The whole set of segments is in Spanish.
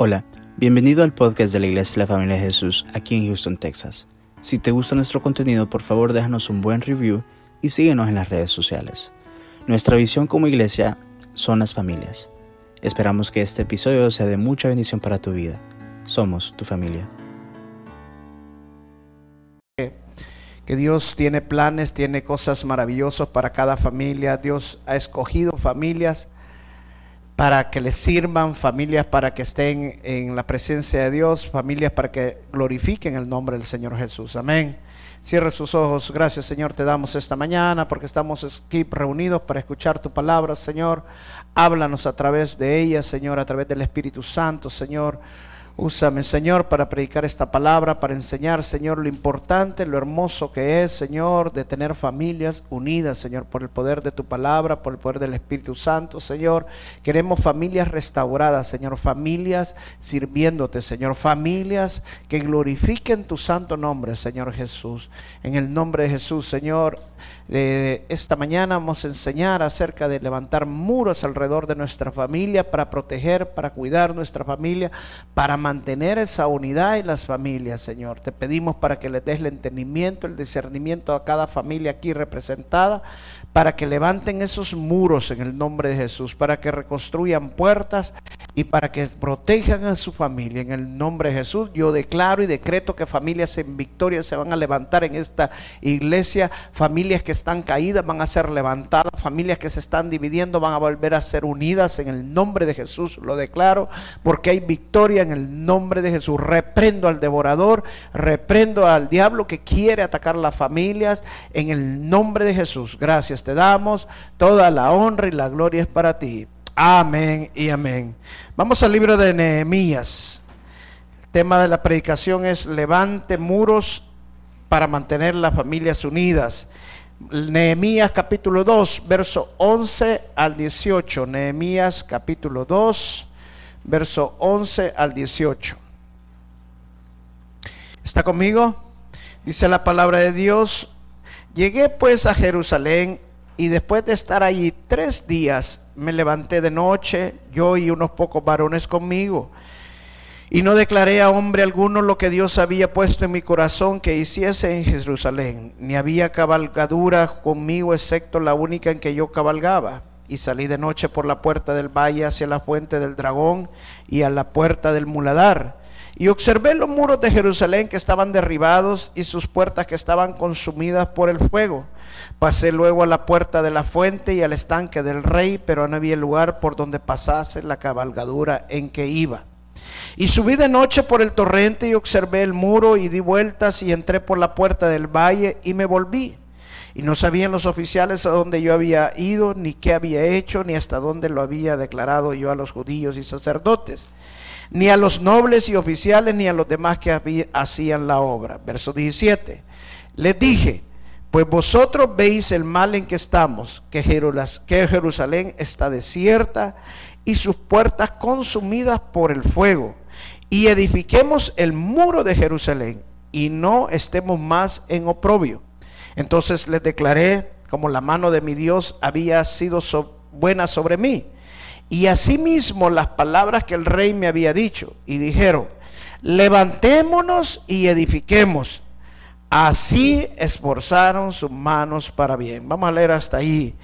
Hola, bienvenido al podcast de la Iglesia de la Familia de Jesús aquí en Houston, Texas. Si te gusta nuestro contenido, por favor déjanos un buen review y síguenos en las redes sociales. Nuestra visión como iglesia son las familias. Esperamos que este episodio sea de mucha bendición para tu vida. Somos tu familia. que Dios tiene planes, tiene cosas maravillosas para cada familia. Dios ha escogido familias para que les sirvan, familias para que estén en la presencia de Dios, familias para que glorifiquen el nombre del Señor Jesús. Amén. Cierre sus ojos. Gracias, Señor, te damos esta mañana porque estamos aquí reunidos para escuchar tu palabra, Señor. Háblanos a través de ella, Señor, a través del Espíritu Santo, Señor. Úsame, Señor, para predicar esta palabra, para enseñar, Señor, lo importante, lo hermoso que es, Señor, de tener familias unidas, Señor, por el poder de tu palabra, por el poder del Espíritu Santo, Señor. Queremos familias restauradas, Señor, familias sirviéndote, Señor, familias que glorifiquen tu santo nombre, Señor Jesús. En el nombre de Jesús, Señor, esta mañana vamos a enseñar acerca de levantar muros alrededor de nuestra familia para proteger, para cuidar nuestra familia, para mantener esa unidad en las familias, Señor. Te pedimos para que le des el entendimiento, el discernimiento a cada familia aquí representada, para que levanten esos muros en el nombre de Jesús, para que reconstruyan puertas y para que protejan a su familia. En el nombre de Jesús, yo declaro y decreto que familias en victoria se van a levantar en esta iglesia, familias que están caídas van a ser levantadas, familias que se están dividiendo van a volver a ser unidas en el nombre de Jesús, lo declaro, porque hay victoria en el nombre de Jesús. Reprendo al devorador, reprendo al diablo que quiere atacar las familias en el nombre de Jesús. Gracias te damos, toda la honra y la gloria es para ti. Amén y amén. Vamos al libro de Nehemías. El tema de la predicación es levante muros para mantener las familias unidas. Nehemías capítulo 2, verso 11 al 18. Nehemías capítulo 2, verso 11 al 18. ¿Está conmigo? Dice la palabra de Dios. Llegué pues a Jerusalén y después de estar allí tres días me levanté de noche, yo y unos pocos varones conmigo. Y no declaré a hombre alguno lo que Dios había puesto en mi corazón que hiciese en Jerusalén, ni había cabalgadura conmigo excepto la única en que yo cabalgaba y salí de noche por la puerta del valle hacia la fuente del dragón y a la puerta del muladar. Y observé los muros de Jerusalén que estaban derribados y sus puertas que estaban consumidas por el fuego. Pasé luego a la puerta de la fuente y al estanque del rey, pero no había lugar por donde pasase la cabalgadura en que iba. Y subí de noche por el torrente y observé el muro y di vueltas y entré por la puerta del valle y me volví. Y no sabían los oficiales a dónde yo había ido, ni qué había hecho, ni hasta dónde lo había declarado yo a los judíos y sacerdotes, ni a los nobles y oficiales, ni a los demás que hacían la obra. Verso 17. Les dije, pues vosotros veis el mal en que estamos, que Jerusalén está desierta y sus puertas consumidas por el fuego. Y edifiquemos el muro de Jerusalén y no estemos más en oprobio. Entonces les declaré como la mano de mi Dios había sido buena sobre mí. Y asimismo las palabras que el rey me había dicho. Y dijeron, levantémonos y edifiquemos. Así esforzaron sus manos para bien. Vamos a leer hasta ahí.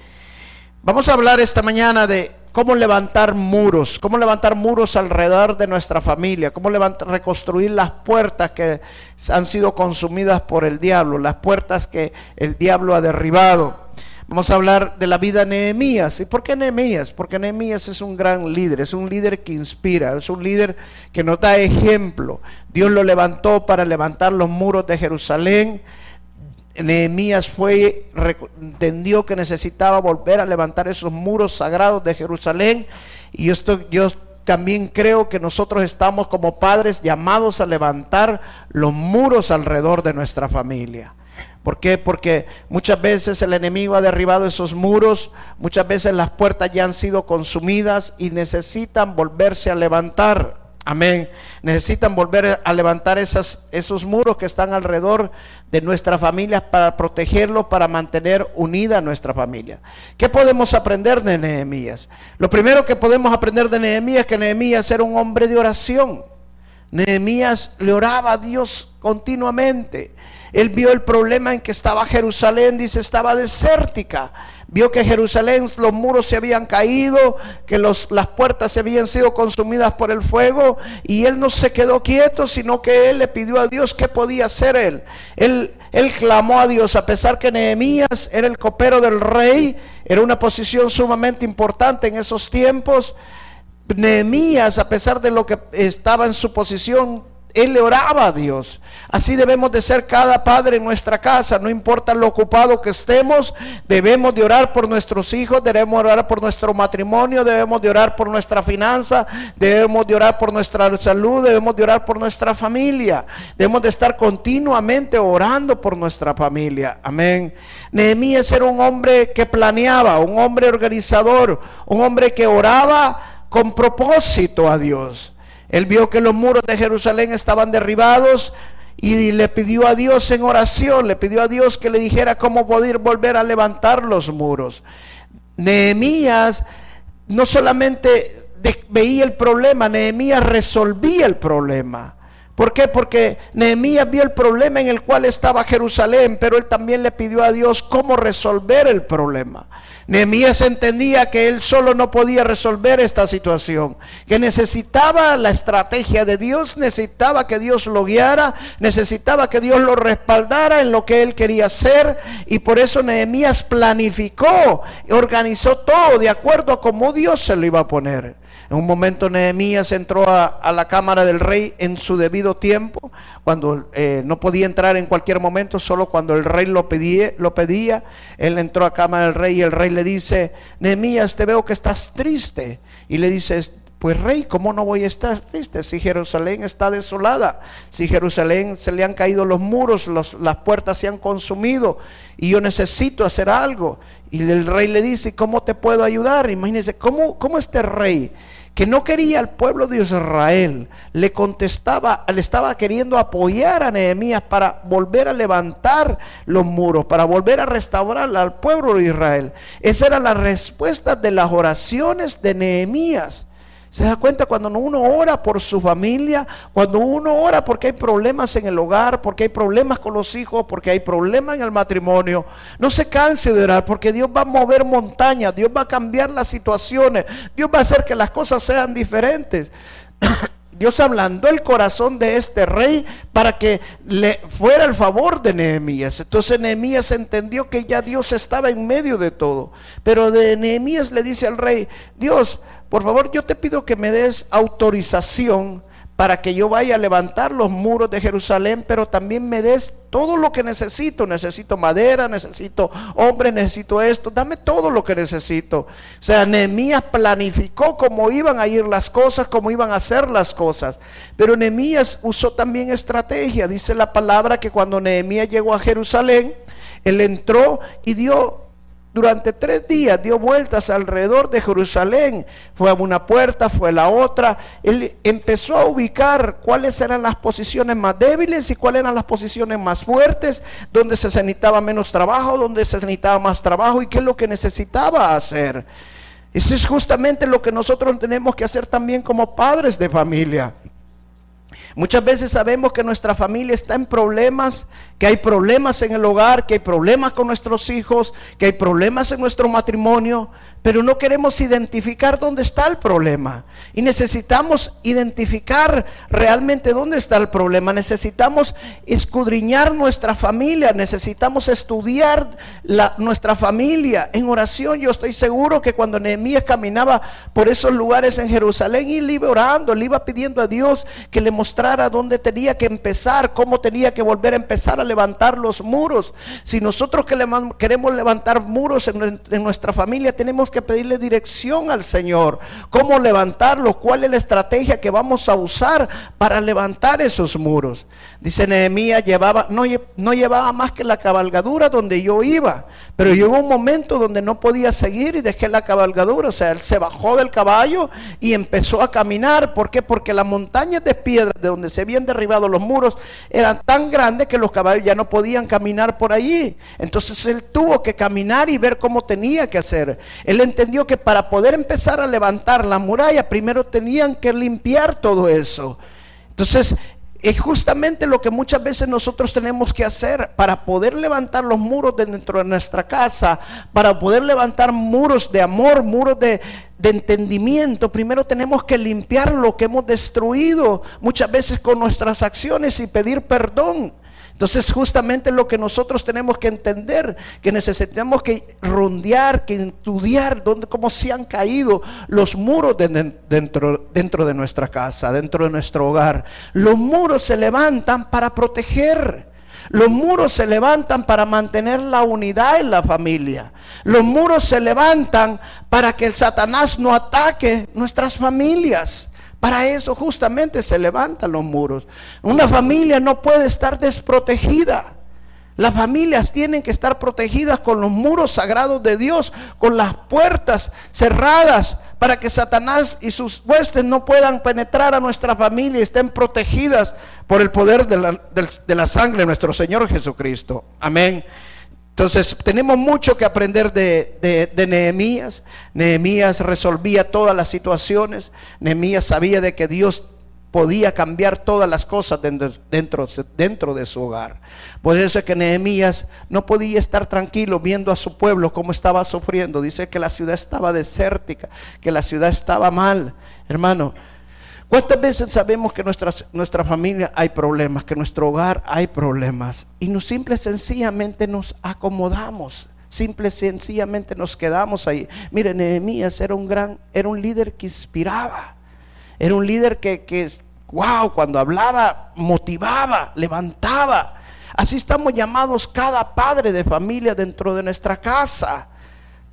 Vamos a hablar esta mañana de cómo levantar muros, cómo levantar muros alrededor de nuestra familia, cómo levantar, reconstruir las puertas que han sido consumidas por el diablo, las puertas que el diablo ha derribado. Vamos a hablar de la vida de Nehemías. ¿Y por qué Nehemías? Porque Nehemías es un gran líder, es un líder que inspira, es un líder que nos da ejemplo. Dios lo levantó para levantar los muros de Jerusalén Nehemías fue, entendió que necesitaba volver a levantar esos muros sagrados de Jerusalén. Y esto, yo también creo que nosotros estamos como padres llamados a levantar los muros alrededor de nuestra familia. ¿Por qué? Porque muchas veces el enemigo ha derribado esos muros, muchas veces las puertas ya han sido consumidas y necesitan volverse a levantar. Amén. Necesitan volver a levantar esos muros que están alrededor de nuestras familias para protegerlos, para mantener unida nuestra familia. ¿Qué podemos aprender de Nehemías? Lo primero que podemos aprender de Nehemías es que Nehemías era un hombre de oración. Nehemías le oraba a Dios continuamente. Él vio el problema en que estaba Jerusalén, dice, estaba desértica. Vio que Jerusalén, los muros se habían caído, que las puertas se habían sido consumidas por el fuego. Y él no se quedó quieto, sino que él le pidió a Dios qué podía hacer él. Él, él clamó a Dios, a pesar que Nehemías era el copero del rey, era una posición sumamente importante en esos tiempos. Nehemías, a pesar de lo que estaba en su posición, él le oraba a Dios. Así debemos de ser cada padre en nuestra casa, no importa lo ocupado que estemos, debemos de orar por nuestros hijos, debemos de orar por nuestro matrimonio, debemos de orar por nuestra finanza, debemos de orar por nuestra salud, debemos de orar por nuestra familia. Debemos de estar continuamente orando por nuestra familia. Amén. Nehemías era un hombre que planeaba, un hombre organizador, un hombre que oraba con propósito a Dios. Él vio que los muros de Jerusalén estaban derribados y le pidió a Dios en oración, le pidió a Dios que le dijera cómo poder volver a levantar los muros. Nehemías no solamente veía el problema, Nehemías resolvía el problema. ¿Por qué? Porque Nehemías vio el problema en el cual estaba Jerusalén, pero él también le pidió a Dios cómo resolver el problema. Nehemías entendía que él solo no podía resolver esta situación, que necesitaba la estrategia de Dios, necesitaba que Dios lo guiara, necesitaba que Dios lo respaldara en lo que él quería hacer y por eso Nehemías planificó, organizó todo de acuerdo a cómo Dios se lo iba a poner. En un momento Nehemías entró a, la cámara del rey en su debido tiempo, cuando eh, no podía entrar en cualquier momento, solo cuando el rey lo pedía. Él entró a cámara del rey y el rey le dice, Nehemías, te veo que estás triste. Y le dice, pues rey, ¿cómo no voy a estar triste si Jerusalén está desolada? Si Jerusalén se le han caído los muros, las puertas se han consumido y yo necesito hacer algo. Y el rey le dice, ¿cómo te puedo ayudar? Imagínense, ¿cómo, cómo este rey que no quería al pueblo de Israel, le contestaba, le estaba queriendo apoyar a Nehemías para volver a levantar los muros, para volver a restaurar al pueblo de Israel. Esa era la respuesta de las oraciones de Nehemías. Se da cuenta cuando uno ora por su familia, cuando uno ora porque hay problemas en el hogar, porque hay problemas con los hijos, porque hay problemas en el matrimonio. No se canse de orar porque Dios va a mover montañas, Dios va a cambiar las situaciones, Dios va a hacer que las cosas sean diferentes. Dios ablandó el corazón de este rey para que le fuera el favor de Nehemías. Entonces Nehemías entendió que ya Dios estaba en medio de todo. Pero de Nehemías le dice al rey, Dios, por favor, yo te pido que me des autorización para que yo vaya a levantar los muros de Jerusalén, pero también me des todo lo que necesito. Necesito madera, necesito hombre, necesito esto. Dame todo lo que necesito. O sea, Nehemías planificó cómo iban a ir las cosas, cómo iban a hacer las cosas. Pero Nehemías usó también estrategia. Dice la palabra que cuando Nehemías llegó a Jerusalén, él entró y dio durante tres días dio vueltas alrededor de Jerusalén. Fue a una puerta, fue a la otra. Él empezó a ubicar cuáles eran las posiciones más débiles y cuáles eran las posiciones más fuertes, donde se necesitaba menos trabajo, donde se necesitaba más trabajo y qué es lo que necesitaba hacer. Eso es justamente lo que nosotros tenemos que hacer también como padres de familia. Muchas veces sabemos que nuestra familia está en problemas, que hay problemas en el hogar, que hay problemas con nuestros hijos, que hay problemas en nuestro matrimonio, pero no queremos identificar dónde está el problema. Y necesitamos identificar realmente dónde está el problema. Necesitamos escudriñar nuestra familia, necesitamos estudiar nuestra familia en oración. Yo estoy seguro que cuando Nehemías caminaba por esos lugares en Jerusalén, él iba orando, le iba pidiendo a Dios que le mostrara dónde tenía que empezar, cómo tenía que volver a empezar levantar los muros. Si nosotros que queremos levantar muros en, nuestra familia, tenemos que pedirle dirección al Señor. ¿Cómo levantarlos? ¿Cuál es la estrategia que vamos a usar para levantar esos muros? Dice Nehemías, llevaba, no, no llevaba más que la cabalgadura donde yo iba, pero llegó un momento donde no podía seguir y dejé la cabalgadura. O sea, él se bajó del caballo y empezó a caminar. ¿Por qué? Porque las montañas de piedra de donde se habían derribado los muros eran tan grandes que los caballos ya no podían caminar por allí. Entonces él tuvo que caminar y ver cómo tenía que hacer. Él entendió que para poder empezar a levantar la muralla, primero tenían que limpiar todo eso. Entonces es justamente lo que muchas veces nosotros tenemos que hacer para poder levantar los muros de dentro de nuestra casa, para poder levantar muros de amor, muros de, de entendimiento. Primero tenemos que limpiar lo que hemos destruido muchas veces con nuestras acciones y pedir perdón. Entonces justamente lo que nosotros tenemos que entender, que necesitamos que rondear, que estudiar dónde, cómo se han caído los muros dentro, dentro de nuestra casa, dentro de nuestro hogar. Los muros se levantan para proteger. Los muros se levantan para mantener la unidad en la familia. Los muros se levantan para que el Satanás no ataque nuestras familias. Para eso justamente se levantan los muros. Una familia no puede estar desprotegida. Las familias tienen que estar protegidas con los muros sagrados de Dios, con las puertas cerradas para que Satanás y sus huestes no puedan penetrar a nuestra familia y estén protegidas por el poder de la, de la sangre de nuestro Señor Jesucristo. Amén. Entonces tenemos mucho que aprender de, Nehemías. Nehemías resolvía todas las situaciones. Nehemías sabía de que Dios podía cambiar todas las cosas dentro, dentro, dentro, de su hogar. Por eso es que Nehemías no podía estar tranquilo viendo a su pueblo cómo estaba sufriendo. Dice que la ciudad estaba desértica, que la ciudad estaba mal. Hermano, ¿Cuántas veces sabemos que nuestra, nuestra familia hay problemas, que nuestro hogar hay problemas? Y no simple sencillamente nos acomodamos, simple sencillamente nos quedamos ahí. Mire, Nehemías era un gran, era un líder que inspiraba, era un líder que, que, wow, cuando hablaba, motivaba, levantaba. Así estamos llamados cada padre de familia dentro de nuestra casa.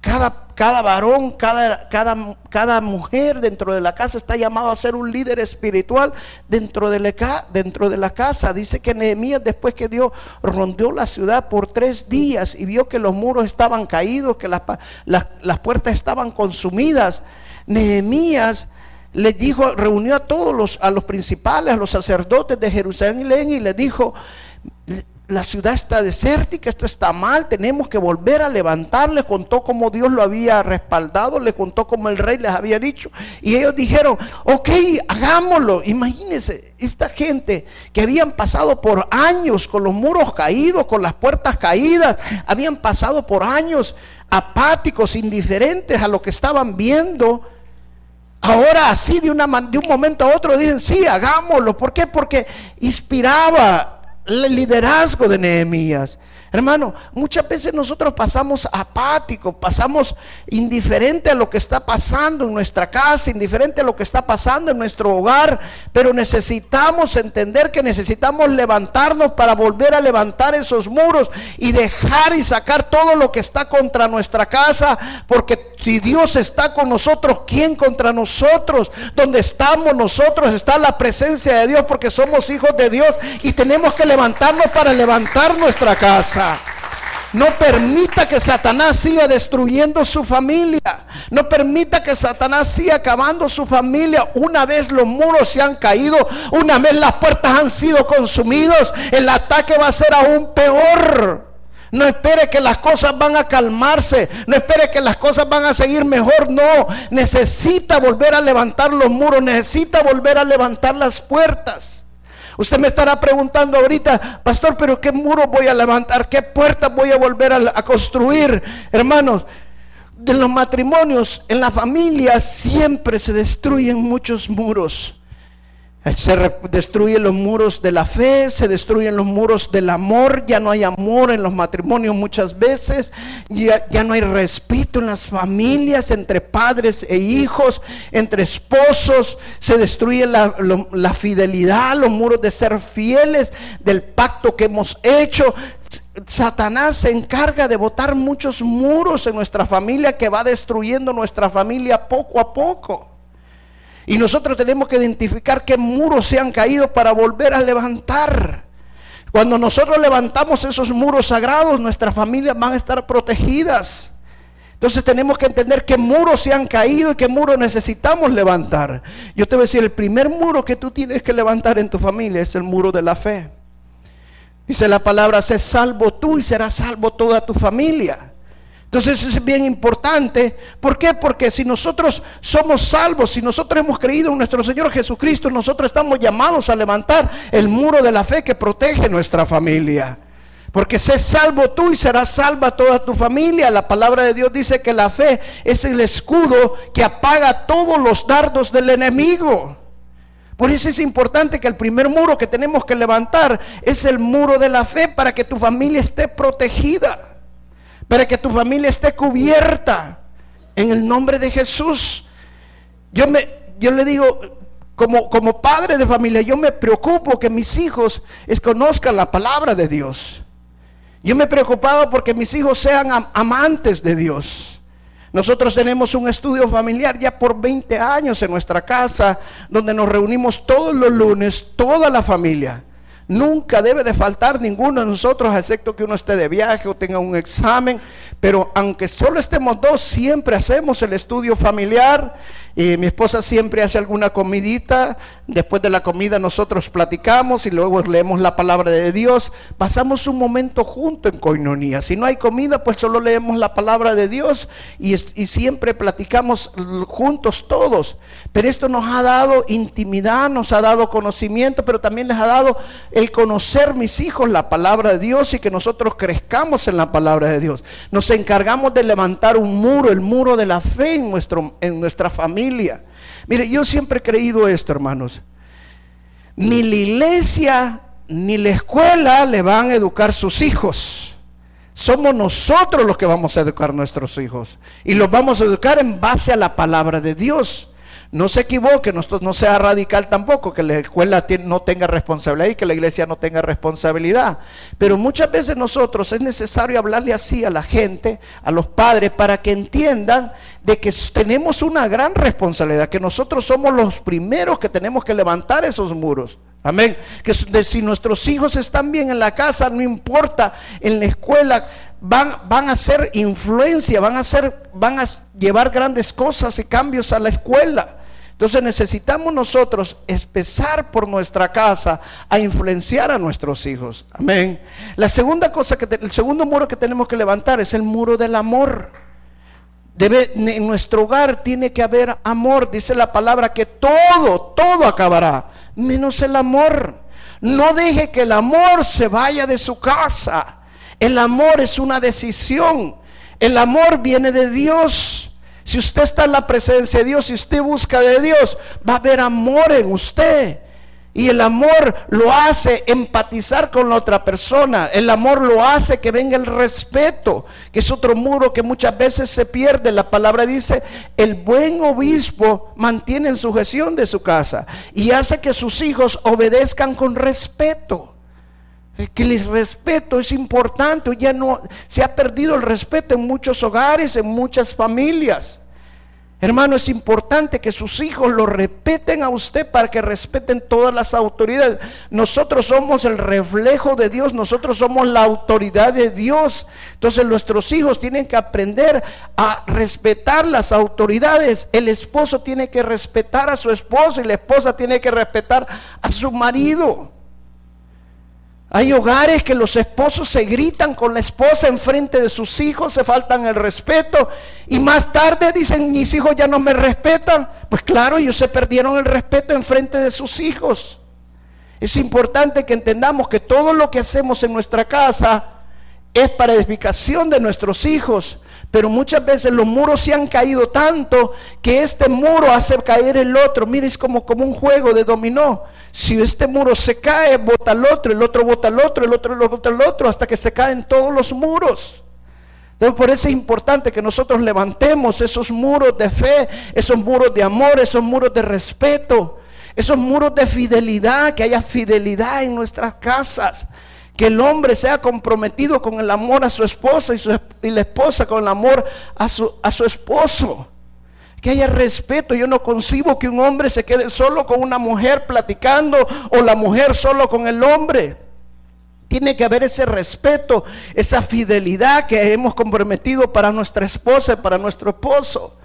Cada, cada varón, cada, cada, cada, mujer dentro de la casa está llamado a ser un líder espiritual dentro de, la, dentro de la casa. Dice que Nehemías, después que Dios rondeó la ciudad por tres días y vio que los muros estaban caídos, que las, las, puertas estaban consumidas, Nehemías le dijo, reunió a todos los, a los principales, a los sacerdotes de Jerusalén y le dijo, la ciudad está desértica, esto está mal, tenemos que volver a levantar. Le contó cómo Dios lo había respaldado, le contó cómo el rey les había dicho. Y ellos dijeron, ok, hagámoslo. Imagínense, esta gente que habían pasado por años con los muros caídos, con las puertas caídas, habían pasado por años apáticos, indiferentes a lo que estaban viendo. Ahora así de, una, de un momento a otro dicen, sí, hagámoslo. ¿Por qué? Porque inspiraba el liderazgo de Nehemías. Hermano, muchas veces nosotros pasamos apáticos, pasamos indiferente a lo que está pasando en nuestra casa, indiferente a lo que está pasando en nuestro hogar, pero necesitamos entender que necesitamos levantarnos para volver a levantar esos muros y dejar y sacar todo lo que está contra nuestra casa, porque si Dios está con nosotros, ¿quién contra nosotros? Donde estamos nosotros está la presencia de Dios porque somos hijos de Dios y tenemos que levantarnos para levantar nuestra casa. No permita que Satanás siga destruyendo su familia. No permita que Satanás siga acabando su familia. Una vez los muros se han caído, una vez las puertas han sido consumidos, el ataque va a ser aún peor. No espere que las cosas van a calmarse. No espere que las cosas van a seguir mejor. No, necesita volver a levantar los muros. Necesita volver a levantar las puertas. Usted me estará preguntando ahorita, pastor, pero ¿qué muro voy a levantar? ¿Qué puertas voy a volver a, construir? Hermanos, de los matrimonios, en la familia siempre se destruyen muchos muros. Se destruyen los muros de la fe, se destruyen los muros del amor, ya no hay amor en los matrimonios muchas veces, ya, ya no hay respeto en las familias entre padres e hijos, entre esposos, se destruye la, la fidelidad, los muros de ser fieles del pacto que hemos hecho. Satanás se encarga de botar muchos muros en nuestra familia que va destruyendo nuestra familia poco a poco. Y nosotros tenemos que identificar qué muros se han caído para volver a levantar. Cuando nosotros levantamos esos muros sagrados, nuestras familias van a estar protegidas. Entonces tenemos que entender qué muros se han caído y qué muros necesitamos levantar. Yo te voy a decir, el primer muro que tú tienes que levantar en tu familia es el muro de la fe. Dice la palabra, sé salvo tú y serás salvo toda tu familia. Entonces es bien importante. ¿Por qué? Porque si nosotros somos salvos, si nosotros hemos creído en nuestro Señor Jesucristo, nosotros estamos llamados a levantar el muro de la fe que protege nuestra familia. Porque sé salvo tú y serás salva toda tu familia. La palabra de Dios dice que la fe es el escudo que apaga todos los dardos del enemigo. Por eso es importante que el primer muro que tenemos que levantar es el muro de la fe para que tu familia esté protegida para que tu familia esté cubierta en el nombre de Jesús. Yo, me, yo le digo, como, como padre de familia, yo me preocupo que mis hijos conozcan la palabra de Dios. Yo me he preocupado porque mis hijos sean amantes de Dios. Nosotros tenemos un estudio familiar ya por 20 años en nuestra casa, donde nos reunimos todos los lunes, toda la familia. Nunca debe de faltar ninguno de nosotros, excepto que uno esté de viaje o tenga un examen. Pero aunque solo estemos dos, siempre hacemos el estudio familiar y mi esposa siempre hace alguna comidita. Después de la comida nosotros platicamos y luego leemos la palabra de Dios. Pasamos un momento junto en coinonía. Si no hay comida, pues solo leemos la palabra de Dios y, y siempre platicamos juntos todos. Pero esto nos ha dado intimidad, nos ha dado conocimiento, pero también les ha dado el conocer mis hijos la palabra de Dios y que nosotros crezcamos en la palabra de Dios. Nos encargamos de levantar un muro, el muro de la fe en, nuestro, en nuestra familia Mire, yo siempre he creído esto, hermanos. Ni la iglesia ni la escuela le van a educar sus hijos. Somos nosotros los que vamos a educar nuestros hijos. Y los vamos a educar en base a la palabra de Dios. No se equivoque, no, sea radical tampoco, que la escuela no tenga responsabilidad y que la iglesia no tenga responsabilidad. Pero muchas veces nosotros es necesario hablarle así a la gente, a los padres, para que entiendan de que tenemos una gran responsabilidad, que nosotros somos los primeros que tenemos que levantar esos muros. Amén. Que si nuestros hijos están bien en la casa, no importa, en la escuela, van, van a ser influencia, van a, ser, van a llevar grandes cosas y cambios a la escuela. Entonces necesitamos nosotros empezar por nuestra casa a influenciar a nuestros hijos. Amén. La segunda cosa que el segundo muro que tenemos que levantar es el muro del amor. Debe, en nuestro hogar tiene que haber amor. Dice la palabra que todo, todo acabará, menos el amor. No deje que el amor se vaya de su casa. El amor es una decisión. El amor viene de Dios. Si usted está en la presencia de Dios, si usted busca de Dios, va a haber amor en usted. Y el amor lo hace empatizar con la otra persona. El amor lo hace que venga el respeto, que es otro muro que muchas veces se pierde. La palabra dice, el buen obispo mantiene en sujeción de su casa y hace que sus hijos obedezcan con respeto. Que el respeto es importante, ya no se ha perdido el respeto en muchos hogares, en muchas familias. Hermano, es importante que sus hijos lo respeten a usted para que respeten todas las autoridades. Nosotros somos el reflejo de Dios, nosotros somos la autoridad de Dios. Entonces nuestros hijos tienen que aprender a respetar las autoridades. El esposo tiene que respetar a su esposa y la esposa tiene que respetar a su marido. Hay hogares que los esposos se gritan con la esposa en frente de sus hijos, se faltan el respeto y más tarde dicen, mis hijos ya no me respetan. Pues claro, ellos se perdieron el respeto en frente de sus hijos. Es importante que entendamos que todo lo que hacemos en nuestra casa es para edificación de nuestros hijos, Pero muchas veces los muros se han caído tanto que este muro hace caer el otro. Mire, es como, como un juego de dominó. Si este muro se cae, bota al otro, el otro bota al otro, el otro bota al otro, hasta que se caen todos los muros. Entonces, por eso es importante que nosotros levantemos esos muros de fe, esos muros de amor, esos muros de respeto, esos muros de fidelidad, que haya fidelidad en nuestras casas. Que el hombre sea comprometido con el amor a su esposa y, la esposa con el amor a su, a su esposo. Que haya respeto. Yo no concibo que un hombre se quede solo con una mujer platicando o la mujer solo con el hombre. Tiene que haber ese respeto, esa fidelidad que hemos comprometido para nuestra esposa y para nuestro esposo.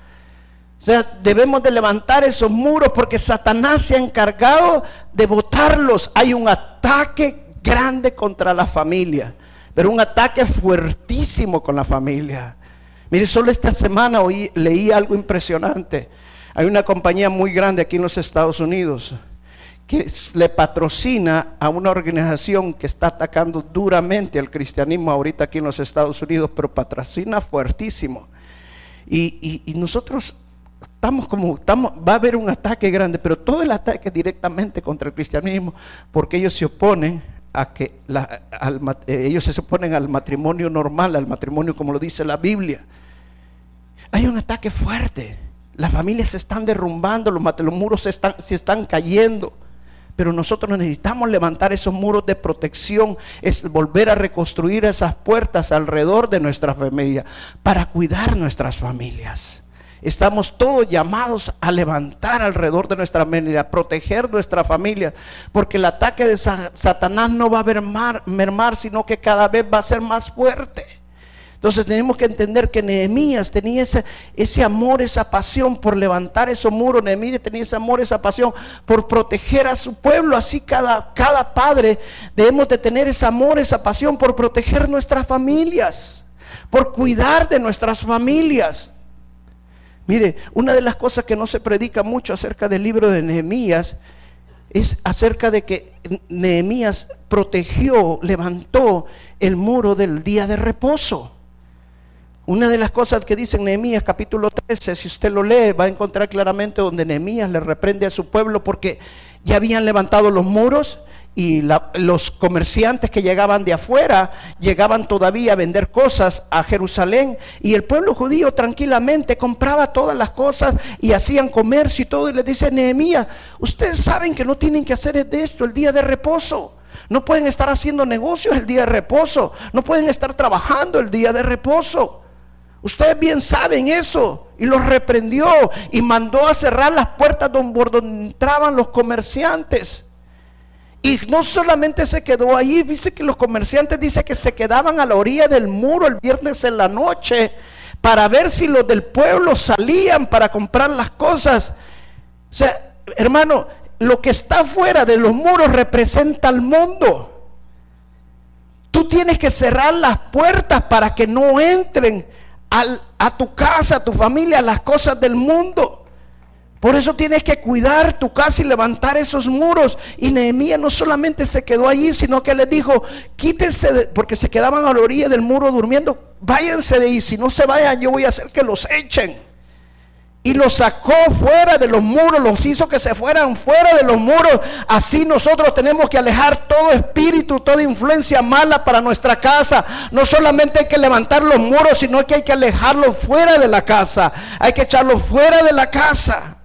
O sea, debemos de levantar esos muros porque Satanás se ha encargado de botarlos. Hay un ataque grande contra la familia, pero un ataque fuertísimo con la familia. Mire, solo esta semana leí algo impresionante. Hay una compañía muy grande aquí en los Estados Unidos que le patrocina a una organización que está atacando duramente al cristianismo ahorita aquí en los Estados Unidos, pero patrocina fuertísimo. Y, nosotros estamos como, estamos, va a haber un ataque grande, pero todo el ataque directamente contra el cristianismo, porque ellos se oponen a que eh, ellos se oponen al matrimonio normal, al matrimonio como lo dice la Biblia. Hay un ataque fuerte. Las familias se están derrumbando, los, muros se están, se están cayendo. Pero nosotros necesitamos levantar esos muros de protección, es volver a reconstruir esas puertas alrededor de nuestra familia para cuidar nuestras familias. Estamos todos llamados a levantar alrededor de nuestra familia, a proteger nuestra familia, porque el ataque de Satanás no va a mermar, mermar, sino que cada vez va a ser más fuerte. Entonces tenemos que entender que Nehemías tenía ese, ese, amor, esa pasión por levantar esos muros. Nehemías tenía ese amor, esa pasión por proteger a su pueblo. Así cada, cada padre debemos de tener ese amor, esa pasión por proteger nuestras familias, por cuidar de nuestras familias. Mire, una de las cosas que no se predica mucho acerca del libro de Nehemías es acerca de que Nehemías protegió, levantó el muro del día de reposo. Una de las cosas que dice Nehemías capítulo 13, si usted lo lee, va a encontrar claramente donde Nehemías le reprende a su pueblo porque ya habían levantado los muros y los comerciantes que llegaban de afuera llegaban todavía a vender cosas a Jerusalén y el pueblo judío tranquilamente compraba todas las cosas y hacían comercio y todo y les dice Nehemías, ustedes saben que no tienen que hacer de esto el día de reposo. No pueden estar haciendo negocios el día de reposo. No pueden estar trabajando el día de reposo. Ustedes bien saben eso. Y los reprendió y mandó a cerrar las puertas donde entraban los comerciantes. Y no solamente se quedó ahí, dice que los comerciantes dice que se quedaban a la orilla del muro el viernes en la noche para ver si los del pueblo salían para comprar las cosas. O sea, hermano, lo que está fuera de los muros representa al mundo. Tú tienes que cerrar las puertas para que no entren a tu casa, a tu familia, las cosas del mundo. Por eso tienes que cuidar tu casa y levantar esos muros. Y Nehemías no solamente se quedó allí, sino que les dijo, quítense, porque se quedaban a la orilla del muro durmiendo, váyanse de ahí, si no se vayan yo voy a hacer que los echen. Y los sacó fuera de los muros, los hizo que se fueran fuera de los muros. Así nosotros tenemos que alejar todo espíritu, toda influencia mala para nuestra casa. No solamente hay que levantar los muros, sino que hay que alejarlos fuera de la casa. Hay que echarlos fuera de la casa.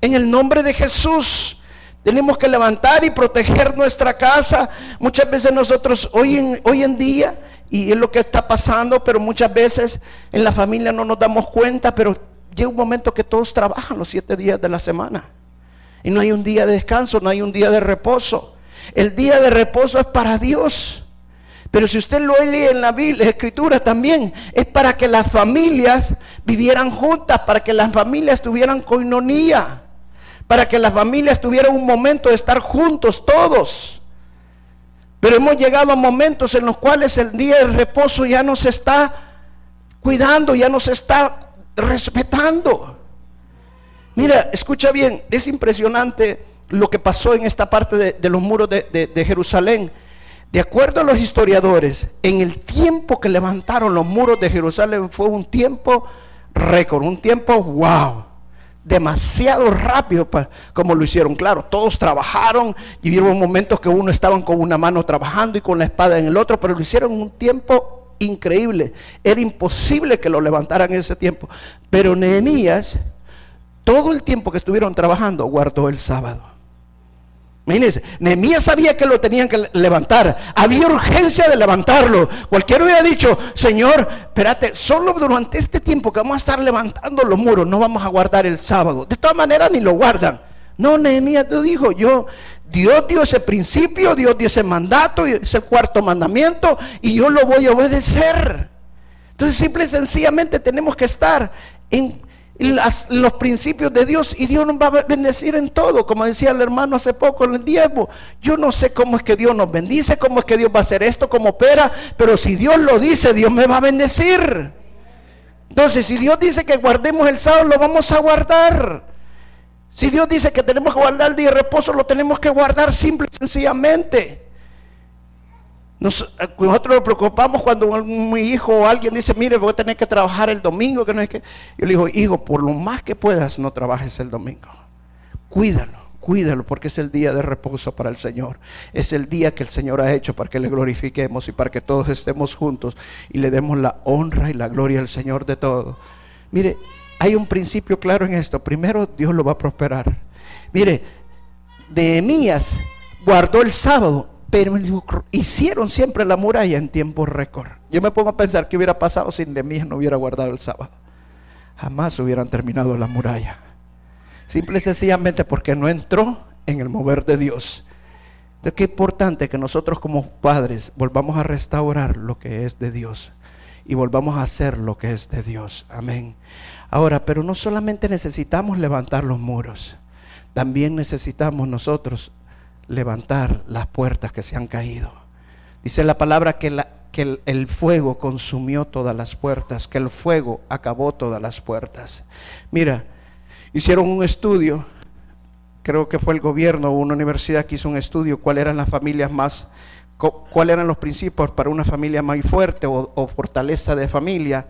En el nombre de Jesús. Tenemos que levantar y proteger nuestra casa. Muchas veces nosotros hoy en, hoy en día, y es lo que está pasando, pero muchas veces en la familia no nos damos cuenta, pero llega un momento que todos trabajan los siete días de la semana. Y no hay un día de descanso, no hay un día de reposo. El día de reposo es para Dios. Pero si usted lo lee en la Biblia, la Escritura también, es para que las familias vivieran juntas, para que las familias tuvieran coinonía para que las familias tuvieran un momento de estar juntos todos. Pero hemos llegado a momentos en los cuales el día de reposo ya no se está cuidando, ya no se está respetando. Mira, escucha bien, es impresionante lo que pasó en esta parte de, los muros de, de Jerusalén. De acuerdo a los historiadores, en el tiempo que levantaron los muros de Jerusalén fue un tiempo récord, un tiempo wow, demasiado rápido para, como lo hicieron. Claro, todos trabajaron y vieron momentos que uno estaban con una mano trabajando y con la espada en el otro, pero lo hicieron en un tiempo increíble. Era imposible que lo levantaran ese tiempo. Pero Nehemías, todo el tiempo que estuvieron trabajando, guardó el sábado. Imagínense, Nehemías sabía que lo tenían que levantar. Había urgencia de levantarlo. Cualquiera hubiera dicho, Señor, espérate, solo durante este tiempo que vamos a estar levantando los muros, no vamos a guardar el sábado. De todas maneras, ni lo guardan. No, Nehemías lo dijo, yo, Dios dio ese principio, Dios dio ese mandato, ese cuarto mandamiento, y yo lo voy a obedecer. Entonces, simple y sencillamente tenemos que estar en los principios de Dios y Dios nos va a bendecir en todo, como decía el hermano hace poco en el diezmo. Yo no sé cómo es que Dios nos bendice, cómo es que Dios va a hacer esto, cómo opera, pero si Dios lo dice, Dios me va a bendecir. Entonces, si Dios dice que guardemos el sábado, lo vamos a guardar. Si Dios dice que tenemos que guardar el día de reposo, lo tenemos que guardar simple y sencillamente. Nos, nosotros nos preocupamos cuando mi hijo o alguien dice, mire, voy a tener que trabajar el domingo, que no es que... Yo le digo, hijo, por lo más que puedas, no trabajes el domingo. Cuídalo, cuídalo, porque es el día de reposo para el Señor. Es el día que el Señor ha hecho para que le glorifiquemos y para que todos estemos juntos y le demos la honra y la gloria al Señor de todo. Mire, hay un principio claro en esto. Primero, Dios lo va a prosperar. Mire, Nehemías guardó el sábado pero hicieron siempre la muralla en tiempo récord. Yo me pongo a pensar qué hubiera pasado si Nehemías no hubiera guardado el sábado. Jamás hubieran terminado la muralla. Simple y sencillamente porque no entró en el mover de Dios. Entonces, qué importante que nosotros como padres volvamos a restaurar lo que es de Dios y volvamos a hacer lo que es de Dios. Amén. Ahora, pero no solamente necesitamos levantar los muros, también necesitamos nosotros levantar las puertas que se han caído. Dice la palabra que, el, fuego consumió todas las puertas, que el fuego acabó todas las puertas. Mira, hicieron un estudio, creo que fue el gobierno o una universidad que hizo un estudio, cuáles eran las familias más, cuáles eran los principios para una familia más fuerte o, fortaleza de familia.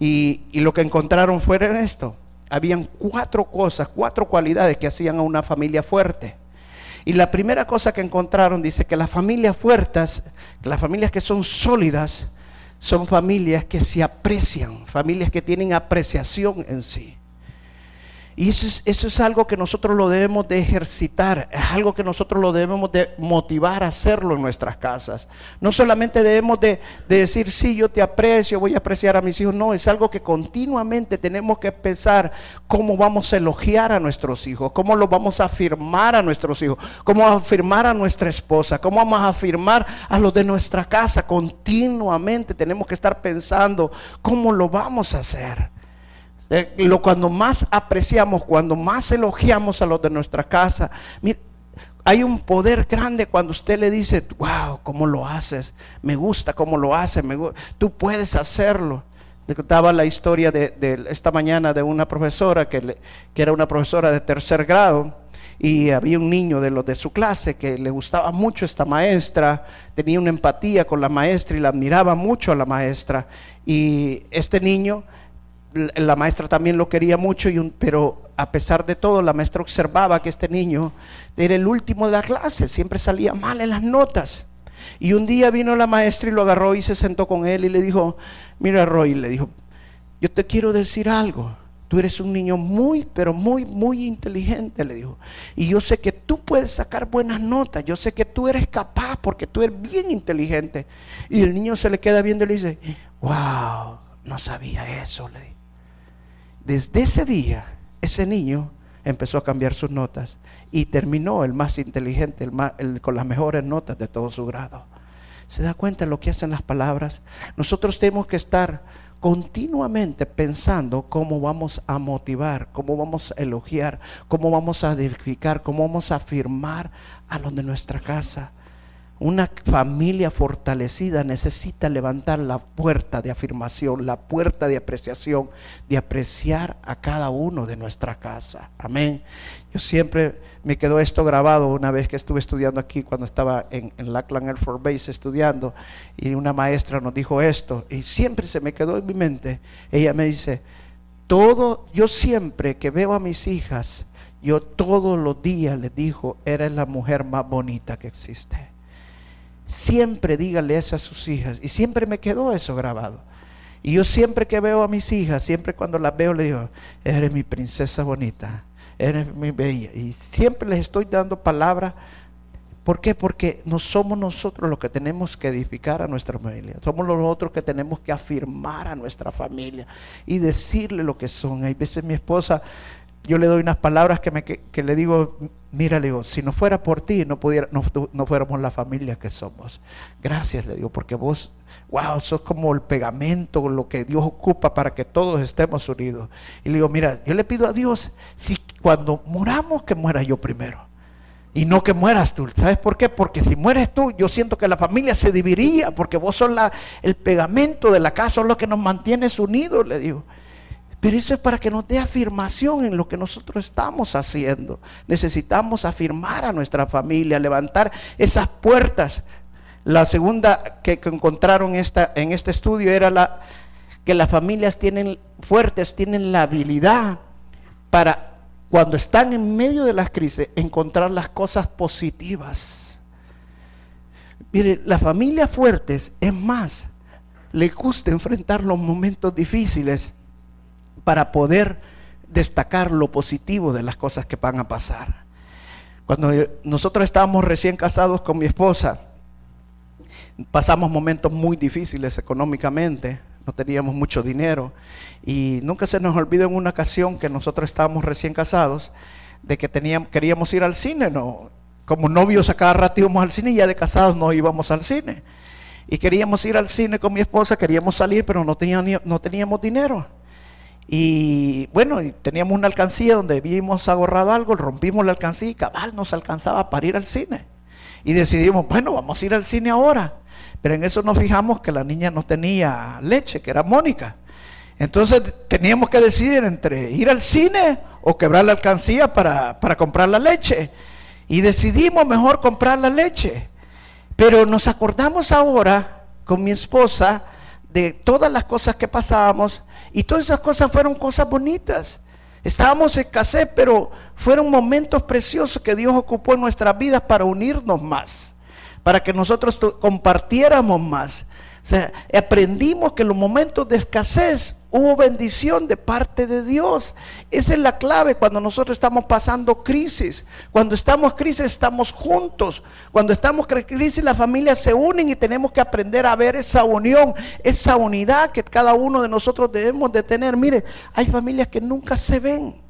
Y, y lo que encontraron fue esto. Habían cuatro cosas, cuatro cualidades que hacían a una familia fuerte. Y la primera cosa que encontraron dice que las familias fuertes, las familias que son sólidas, son familias que se aprecian, familias que tienen apreciación en sí. Y eso es, algo que nosotros lo debemos de ejercitar, es algo que nosotros lo debemos de motivar a hacerlo en nuestras casas. No solamente debemos de, decir, sí, yo te aprecio, voy a apreciar a mis hijos, no, es algo que continuamente tenemos que pensar cómo vamos a elogiar a nuestros hijos, cómo lo vamos a afirmar a nuestros hijos, cómo vamos a afirmar a nuestra esposa, cómo vamos a afirmar a los de nuestra casa. Continuamente tenemos que estar pensando cómo lo vamos a hacer. Eh, lo, cuando más apreciamos, cuando más elogiamos a los de nuestra casa, hay un poder grande cuando usted le dice, wow, ¿cómo lo haces? Me gusta cómo lo haces, tú puedes hacerlo. Contaba la historia de, esta mañana de una profesora que, que era una profesora de tercer grado y había un niño de los de su clase que le gustaba mucho esta maestra, tenía una empatía con la maestra y la admiraba mucho a la maestra. Y este niño la maestra también lo quería mucho, y pero a pesar de todo, la maestra observaba que este niño era el último de la clase, siempre salía mal en las notas. Y un día vino la maestra y lo agarró y se sentó con él y le dijo, mira Roy, le dijo, yo te quiero decir algo. Tú eres un niño muy, pero muy, muy inteligente, le dijo. Y yo sé que tú puedes sacar buenas notas. Yo sé que tú eres capaz porque tú eres bien inteligente. Y el niño se le queda viendo y le dice, wow, no sabía eso, le dijo. Desde ese día, ese niño empezó a cambiar sus notas y terminó el más inteligente, el, con las mejores notas de todo su grado. ¿Se da cuenta de lo que hacen las palabras? Nosotros tenemos que estar continuamente pensando cómo vamos a motivar, cómo vamos a elogiar, cómo vamos a edificar, cómo vamos a afirmar a los de nuestra casa. Una familia fortalecida necesita levantar la puerta de afirmación, la puerta de apreciación, de apreciar a cada uno de nuestra casa. Amén. Yo siempre me quedó esto grabado una vez que estuve estudiando aquí, cuando estaba en, en Lackland Air Force Base estudiando, y una maestra nos dijo esto, y siempre se me quedó en mi mente. Ella me dice, todo, yo siempre que veo a mis hijas, yo todos los días les digo, eres la mujer más bonita que existe Siempre dígale eso a sus hijas. Y siempre me quedó eso grabado. Y yo siempre que veo a mis hijas, siempre cuando las veo, le digo, eres mi princesa bonita, eres mi bella. Y siempre les estoy dando palabra. ¿Por qué? Porque no somos nosotros los que tenemos que edificar a nuestra familia. Somos los otros que tenemos que afirmar a nuestra familia y decirle lo que son. Hay veces mi esposa yo le doy unas palabras que, me, que, le digo, mira, le digo, si no fuera por ti, no, pudiera, no, fuéramos la familia que somos. Gracias, le digo, porque vos, wow, sos como el pegamento, lo que Dios ocupa para que todos estemos unidos. Y le digo, mira, yo le pido a Dios, si cuando muramos, que muera yo primero. Y no que mueras tú. ¿Sabes por qué? Porque si mueres tú, yo siento que la familia se dividiría, porque vos sos la, el pegamento de la casa, sos lo que nos mantienes unidos, le digo. Pero eso es para que nos dé afirmación en lo que nosotros estamos haciendo. Necesitamos afirmar a nuestra familia, levantar esas puertas. La segunda que, encontraron esta, en este estudio era la, que las familias tienen fuertes, tienen la habilidad para cuando están en medio de las crisis encontrar las cosas positivas. Mire, las familias fuertes, es más, le gusta enfrentar los momentos difíciles para poder destacar lo positivo de las cosas que van a pasar. Cuando nosotros estábamos recién casados con mi esposa, pasamos momentos muy difíciles económicamente, no teníamos mucho dinero y nunca se nos olvidó en una ocasión que nosotros estábamos recién casados de que teníamos, queríamos ir al cine, no, como novios a cada rato íbamos al cine y ya de casados no íbamos al cine. Y queríamos ir al cine con mi esposa, queríamos salir, pero no teníamos, no teníamos dinero. Y bueno, teníamos una alcancía donde habíamos ahorrado algo, rompimos la alcancía y cabal nos alcanzaba para ir al cine. Y decidimos, bueno, vamos a ir al cine ahora. Pero en eso nos fijamos que la niña no tenía leche, que era Mónica. Entonces teníamos que decidir entre ir al cine o quebrar la alcancía para, para comprar la leche. Y decidimos mejor comprar la leche. Pero nos acordamos ahora con mi esposa de todas las cosas que pasábamos y todas esas cosas fueron cosas bonitas. Estábamos escasez, pero fueron momentos preciosos que Dios ocupó en nuestras vidas para unirnos más, para que nosotros compartiéramos más. O sea, aprendimos que los momentos de escasez Hubo bendición de parte de Dios. Esa es la clave cuando nosotros estamos pasando crisis. Cuando estamos crisis estamos juntos. Cuando estamos crisis las familias se unen y tenemos que aprender a ver esa unión, esa unidad que cada uno de nosotros debemos de tener. Mire, hay familias que nunca se ven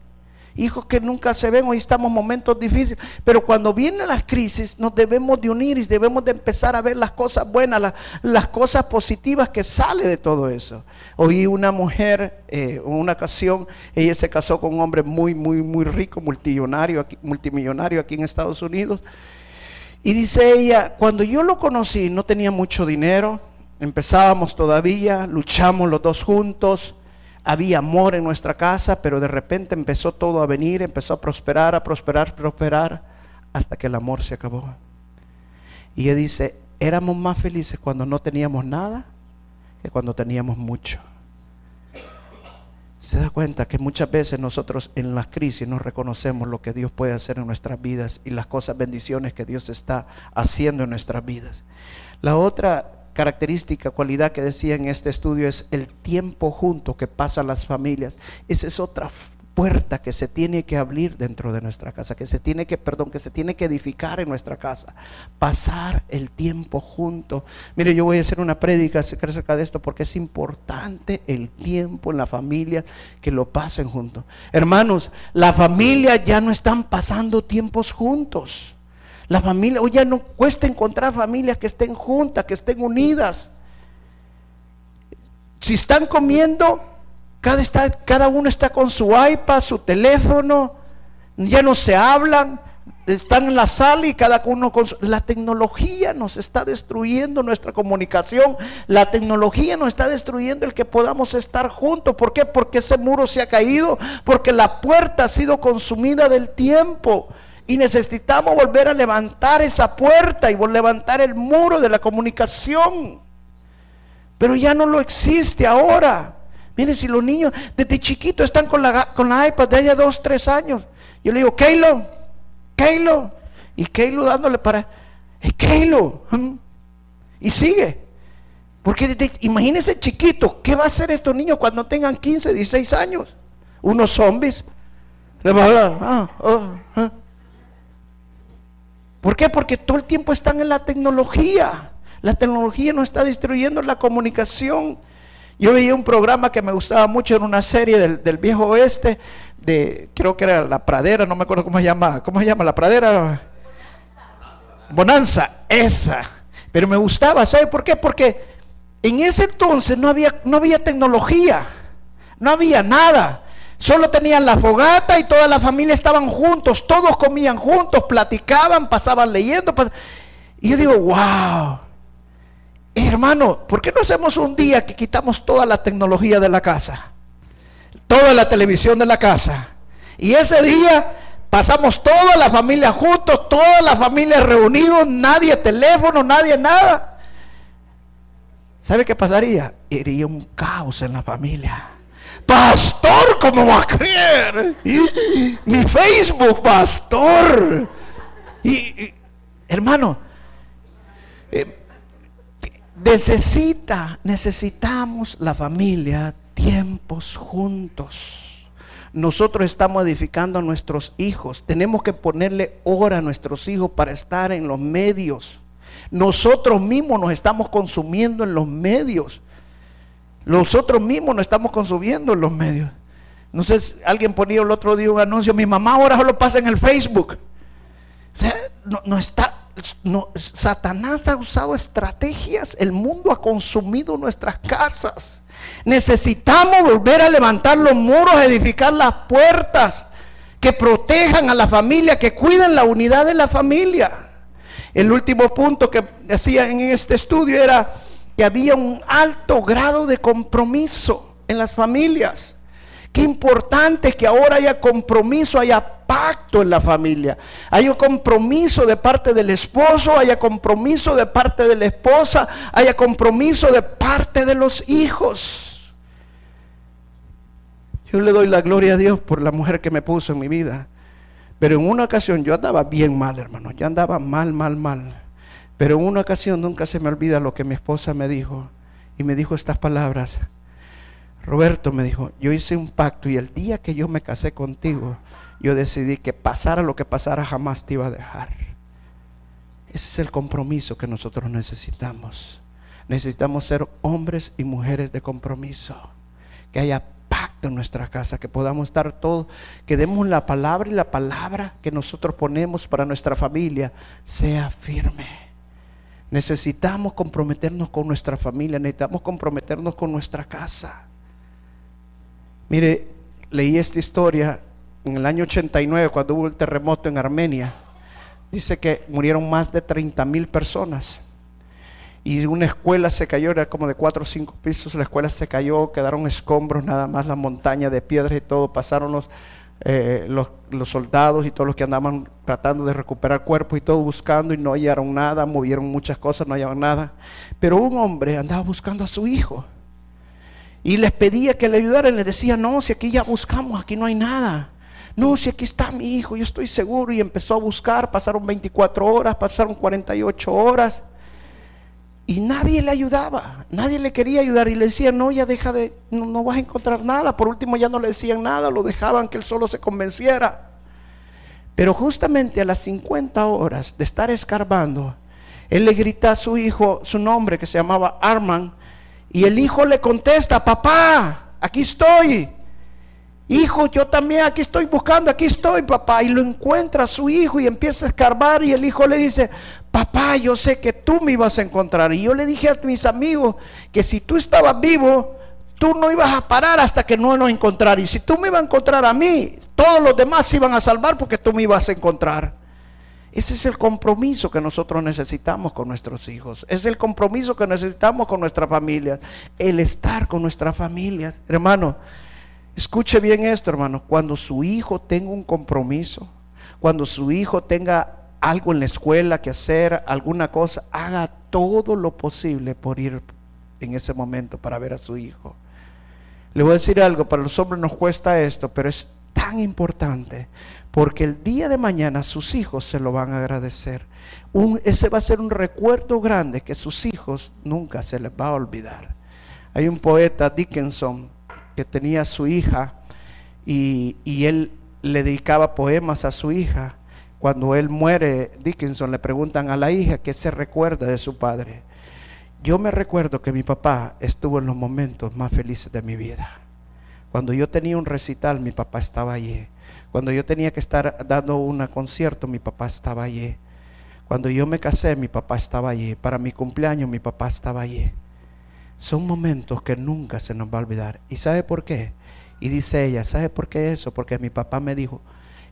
hijos que nunca se ven, hoy estamos en momentos difíciles, pero cuando vienen las crisis nos debemos de unir y debemos de empezar a ver las cosas buenas, las, cosas positivas que sale de todo eso. Oí una mujer, eh, una ocasión, ella se casó con un hombre muy, muy, muy rico, multimillonario aquí, multimillonario aquí en Estados Unidos, y dice ella, cuando yo lo conocí no tenía mucho dinero, empezábamos todavía, luchamos los dos juntos, había amor en nuestra casa, pero de repente empezó todo a venir, empezó a prosperar, a prosperar, prosperar, hasta que el amor se acabó. Y ella dice, éramos más felices cuando no teníamos nada que cuando teníamos mucho. Se da cuenta que muchas veces nosotros en las crisis no reconocemos lo que Dios puede hacer en nuestras vidas y las cosas, bendiciones que Dios está haciendo en nuestras vidas. La otra característica, cualidad que decía en este estudio es el tiempo junto que pasan las familias. Esa es otra puerta que se tiene que abrir dentro de nuestra casa, que se tiene que, perdón, que se tiene que edificar en nuestra casa. Pasar el tiempo junto. Mire, yo voy a hacer una prédica acerca de esto porque es importante el tiempo en la familia que lo pasen juntos. Hermanos, la familia ya no están pasando tiempos juntos. La familia, hoy ya no cuesta encontrar familias que estén juntas, que estén unidas. Si están comiendo, cada, cada uno está con su iPad, su teléfono, ya no se hablan. están en la sala y cada uno con su... La tecnología nos está destruyendo nuestra comunicación. La tecnología nos está destruyendo el que podamos estar juntos. ¿Por qué? Porque ese muro se ha caído. Porque la puerta ha sido consumida del tiempo. Y necesitamos volver a levantar esa puerta y levantar el muro de la comunicación. Pero ya no lo existe ahora. Miren, si los niños desde chiquitos están con la, con la iPad de allá dos, tres años. Yo le digo, Keilo, Keilo. Y Keilo dándole para, Keilo. Y sigue. Porque imagínense chiquito, ¿qué va a hacer estos niños cuando tengan 15, 16 años? Unos zombies. Le va a hablar. Ah, oh, ah. ¿Por qué? Porque todo el tiempo están en la tecnología. La tecnología no está destruyendo la comunicación. Yo veía un programa que me gustaba mucho en una serie del, viejo oeste, de, creo que era La Pradera, no me acuerdo cómo se llama, ¿cómo se llama La Pradera? Bonanza, esa. Pero me gustaba, ¿sabe por qué? Porque en ese entonces no había, no había tecnología, no había nada. Solo tenían la fogata y toda la familia estaban juntos, todos comían juntos, platicaban, pasaban leyendo. Y yo digo, wow, hermano, ¿por qué no hacemos un día que quitamos toda la tecnología de la casa? Toda la televisión de la casa. Y ese día pasamos toda la familia juntos, toda la familia reunidos, nadie teléfono, nadie nada. ¿Sabe qué pasaría? Iría un caos en la familia. Pastor, ¿cómo va a creer? Mi Facebook, pastor. Y, hermano, eh, Necesita, necesitamos la familia, tiempos juntos. Nosotros estamos edificando a nuestros hijos. Tenemos que ponerle hora a nuestros hijos para estar en los medios. Nosotros mismos nos estamos consumiendo en los medios. Nosotros mismos nos estamos consumiendo en los medios. No sé, alguien ponía el otro día un anuncio, mi mamá ahora solo pasa en el Facebook. No, no está, no, Satanás ha usado estrategias, el mundo ha consumido nuestras casas. Necesitamos volver a levantar los muros, edificar las puertas que protejan a la familia, que cuiden la unidad de la familia. El último punto que decía en este estudio era que había un alto grado de compromiso en las familias. Qué importante que ahora haya compromiso, haya pacto en la familia. Haya compromiso de parte del esposo, haya compromiso de parte de la esposa, haya compromiso de parte de los hijos. Yo le doy la gloria a Dios por la mujer que me puso en mi vida. Pero en una ocasión yo andaba bien mal, hermano. Yo andaba mal, mal, mal. Pero en una ocasión nunca se me olvida lo que mi esposa me dijo. Y me dijo estas palabras. Roberto me dijo, yo hice un pacto y el día que yo me casé contigo, yo decidí que pasara lo que pasara, jamás te iba a dejar. Ese es el compromiso que nosotros necesitamos. Necesitamos ser hombres y mujeres de compromiso. Que haya pacto en nuestra casa, que podamos estar todos, que demos la palabra y la palabra que nosotros ponemos para nuestra familia sea firme. Necesitamos comprometernos con nuestra familia, necesitamos comprometernos con nuestra casa. Mire, leí esta historia en el año 89 cuando hubo el terremoto en Armenia. Dice que murieron más de 30 mil personas. Y una escuela se cayó, era como de cuatro o cinco pisos, la escuela se cayó, quedaron escombros, nada más la montaña de piedras y todo, pasaron los, eh, los, los, soldados y todos los que andaban tratando de recuperar cuerpos y todo buscando y no hallaron nada, movieron muchas cosas, no hallaron nada. Pero un hombre andaba buscando a su hijo y les pedía que le ayudaran. Les decía, no, si aquí ya buscamos, aquí no hay nada. No, si aquí está mi hijo, yo estoy seguro. Y empezó a buscar, pasaron 24 horas, pasaron 48 horas. Y nadie le ayudaba, nadie le quería ayudar. Y le decía, no, ya deja de, no, no vas a encontrar nada. Por último ya no le decían nada, lo dejaban que él solo se convenciera. Pero justamente a las 50 horas de estar escarbando, él le grita a su hijo su nombre que se llamaba Arman y el hijo le contesta, papá, aquí estoy. Hijo, yo también aquí estoy buscando, aquí estoy, papá. Y lo encuentra su hijo y empieza a escarbar y el hijo le dice, papá, yo sé que tú me ibas a encontrar. Y yo le dije a mis amigos que si tú estabas vivo, tú no ibas a parar hasta que no nos encontrara. Y si tú me ibas a encontrar a mí, todos los demás se iban a salvar porque tú me ibas a encontrar. Ese es el compromiso que nosotros necesitamos con nuestros hijos. Es el compromiso que necesitamos con nuestra familia. El estar con nuestras familias. Hermano, escuche bien esto, hermano. Cuando su hijo tenga un compromiso, cuando su hijo tenga algo en la escuela que hacer, alguna cosa, haga todo lo posible por ir en ese momento para ver a su hijo. Le voy a decir algo, para los hombres nos cuesta esto, pero es tan importante porque el día de mañana sus hijos se lo van a agradecer. ese va a ser un recuerdo grande que sus hijos nunca se les va a olvidar. Hay un poeta, Dickinson, que tenía a su hija y, y él le dedicaba poemas a su hija. Cuando él muere, Dickinson le preguntan a la hija qué se recuerda de su padre. Yo me recuerdo que mi papá estuvo en los momentos más felices de mi vida. Cuando yo tenía un recital, mi papá estaba allí. Cuando yo tenía que estar dando un concierto, mi papá estaba allí. Cuando yo me casé, mi papá estaba allí. Para mi cumpleaños, mi papá estaba allí. Son momentos que nunca se nos va a olvidar. ¿Y sabe por qué? Y dice ella, ¿sabe por qué eso? Porque mi papá me dijo,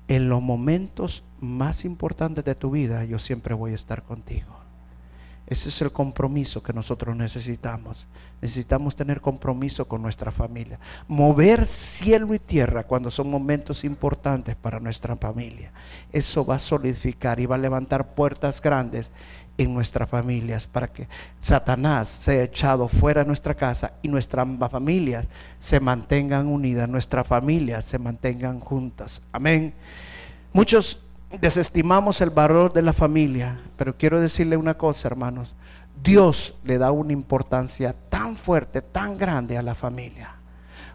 en los momentos más importantes de tu vida, yo siempre voy a estar contigo. Ese es el compromiso que nosotros necesitamos. Necesitamos tener compromiso con nuestra familia. Mover cielo y tierra cuando son momentos importantes para nuestra familia. Eso va a solidificar y va a levantar puertas grandes en nuestras familias para que Satanás sea echado fuera de nuestra casa y nuestras familias se mantengan unidas, nuestras familias se mantengan juntas. Amén. Muchos desestimamos el valor de la familia, pero quiero decirle una cosa, hermanos. Dios le da una importancia tan fuerte, tan grande a la familia.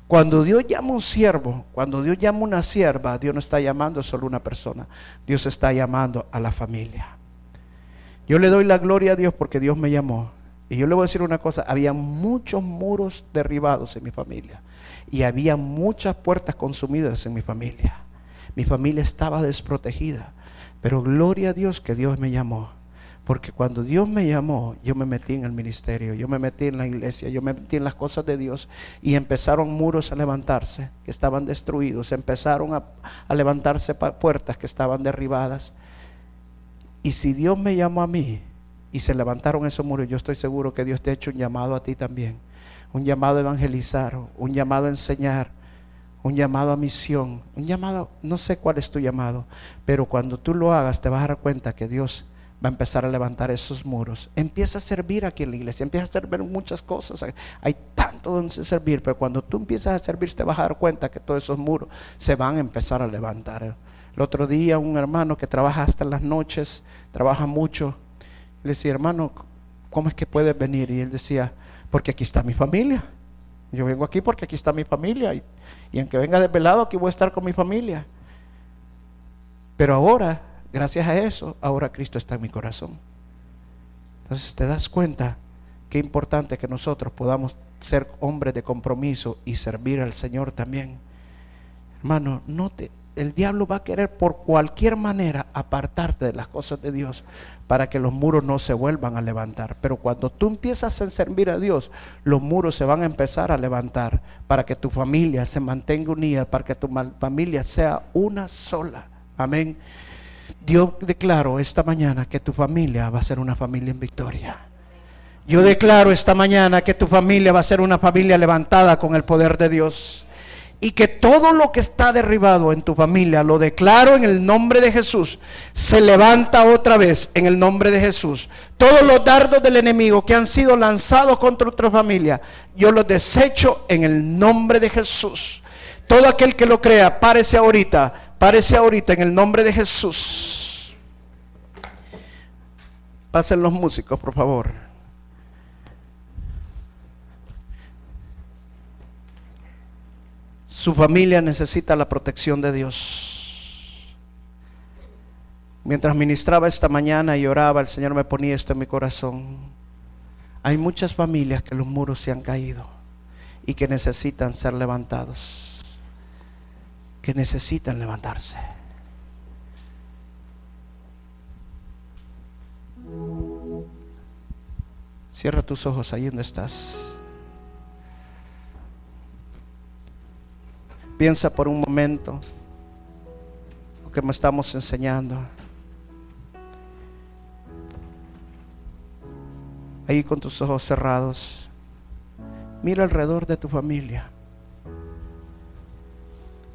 Cuando Dios llama a un siervo, cuando Dios llama a una sierva, Dios no está llamando solo una persona, Dios está llamando a la familia. Yo le doy la gloria a Dios porque Dios me llamó. Y yo le voy a decir una cosa, había muchos muros derribados en mi familia y había muchas puertas consumidas en mi familia. Mi familia estaba desprotegida. Pero gloria a Dios que Dios me llamó. Porque cuando Dios me llamó, yo me metí en el ministerio, yo me metí en la iglesia, yo me metí en las cosas de Dios y empezaron muros a levantarse que estaban destruidos, empezaron a, a levantarse puertas que estaban derribadas. Y si Dios me llamó a mí y se levantaron esos muros, yo estoy seguro que Dios te ha hecho un llamado a ti también, un llamado a evangelizar, un llamado a enseñar, un llamado a misión, un llamado, no sé cuál es tu llamado, pero cuando tú lo hagas te vas a dar cuenta que Dios va a empezar a levantar esos muros. Empieza a servir aquí en la iglesia, empieza a servir muchas cosas. Hay tanto donde servir, pero cuando tú empiezas a servir te vas a dar cuenta que todos esos muros se van a empezar a levantar. El otro día un hermano que trabaja hasta las noches, trabaja mucho, le decía, hermano, ¿cómo es que puedes venir? Y él decía, porque aquí está mi familia. Yo vengo aquí porque aquí está mi familia. Y, y aunque venga desvelado, aquí voy a estar con mi familia. Pero ahora, gracias a eso, ahora Cristo está en mi corazón. Entonces te das cuenta qué importante que nosotros podamos ser hombres de compromiso y servir al Señor también. Hermano, no te, el diablo va a querer por cualquier manera apartarte de las cosas de Dios para que los muros no se vuelvan a levantar. Pero cuando tú empiezas a servir a Dios, los muros se van a empezar a levantar para que tu familia se mantenga unida, para que tu familia sea una sola. Amén. Dios declaro esta mañana que tu familia va a ser una familia en victoria. Yo declaro esta mañana que tu familia va a ser una familia levantada con el poder de Dios y que todo lo que está derribado en tu familia, lo declaro en el nombre de Jesús, se levanta otra vez en el nombre de Jesús. Todos los dardos del enemigo que han sido lanzados contra tu familia, yo los desecho en el nombre de Jesús. Todo aquel que lo crea, párese ahorita, párese ahorita en el nombre de Jesús. Pasen los músicos, por favor. Su familia necesita la protección de Dios. Mientras ministraba esta mañana y oraba, el Señor me ponía esto en mi corazón. Hay muchas familias que los muros se han caído y que necesitan ser levantados. Que necesitan levantarse. Cierra tus ojos ahí donde estás. Piensa por un momento lo que me estamos enseñando. Ahí con tus ojos cerrados, mira alrededor de tu familia.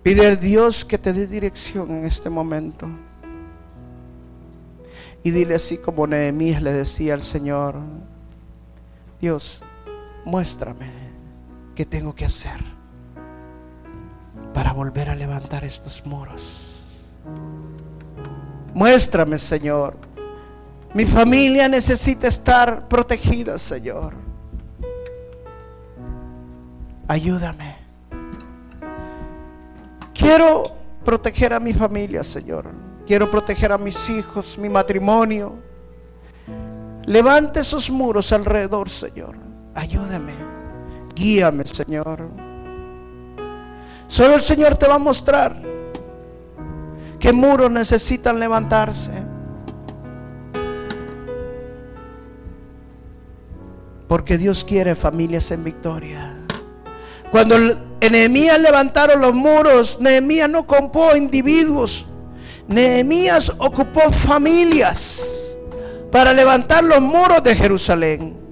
Pide a Dios que te dé dirección en este momento. Y dile así como Nehemías le decía al Señor, Dios, muéstrame qué tengo que hacer volver a levantar estos muros. Muéstrame, Señor. Mi familia necesita estar protegida, Señor. Ayúdame. Quiero proteger a mi familia, Señor. Quiero proteger a mis hijos, mi matrimonio. Levante esos muros alrededor, Señor. Ayúdame. Guíame, Señor. Solo el Señor te va a mostrar qué muros necesitan levantarse. Porque Dios quiere familias en victoria. Cuando Nehemías levantaron los muros, Nehemías no compró individuos, Nehemías ocupó familias para levantar los muros de Jerusalén.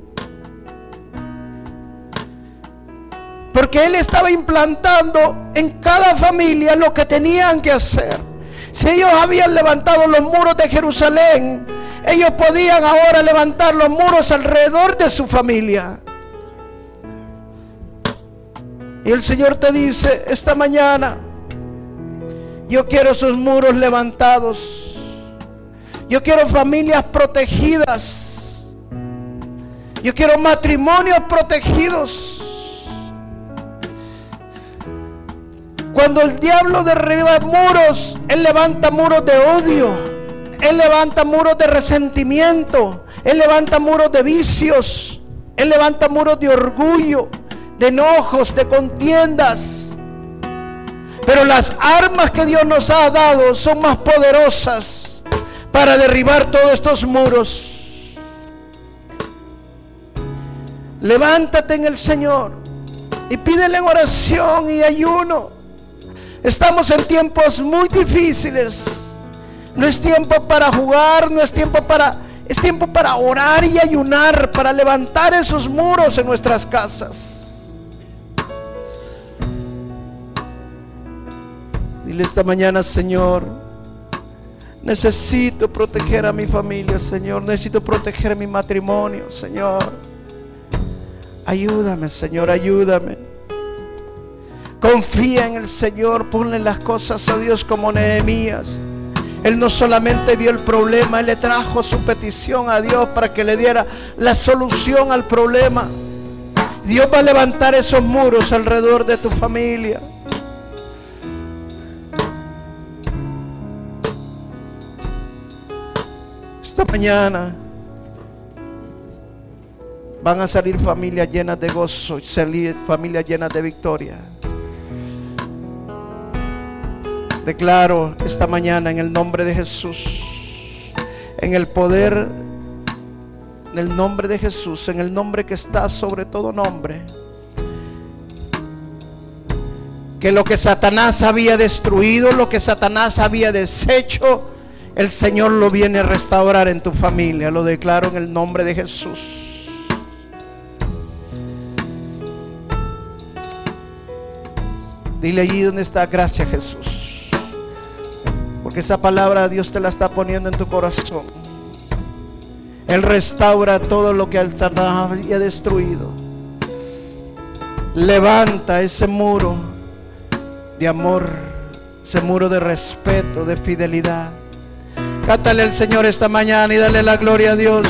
Porque él estaba implantando en cada familia lo que tenían que hacer. Si ellos habían levantado los muros de Jerusalén, ellos podían ahora levantar los muros alrededor de su familia. Y el Señor te dice esta mañana, yo quiero esos muros levantados. Yo quiero familias protegidas. Yo quiero matrimonios protegidos. Cuando el diablo derriba muros, él levanta muros de odio. Él levanta muros de resentimiento. Él levanta muros de vicios. Él levanta muros de orgullo, de enojos, de contiendas. Pero las armas que Dios nos ha dado son más poderosas para derribar todos estos muros. Levántate en el Señor y pídele en oración y ayuno. Estamos en tiempos muy difíciles. No es tiempo para jugar, no es tiempo para... Es tiempo para orar y ayunar, para levantar esos muros en nuestras casas. esta mañana, Señor, necesito proteger a mi familia, Señor. Necesito proteger mi matrimonio, Señor. Ayúdame, Señor, ayúdame. Confía en el Señor, ponle las cosas a Dios como Nehemías. Él no solamente vio el problema, Él le trajo su petición a Dios para que le diera la solución al problema. Dios va a levantar esos muros alrededor de tu familia. Esta mañana van a salir familias llenas de gozo salir familias llenas de victoria. Declaro esta mañana en el nombre de Jesús, en el poder del nombre de Jesús, en el nombre que está sobre todo nombre, que lo que Satanás había destruido, lo que Satanás había deshecho, el Señor lo viene a restaurar en tu familia. Lo declaro en el nombre de Jesús. Dile allí donde está, gracias Jesús. Porque esa palabra Dios te la está poniendo en tu corazón. Él restaura todo lo que Satanás había destruido. Levanta ese muro de amor, ese muro de respeto, de fidelidad. Cántale al Señor esta mañana y dale la gloria a Dios.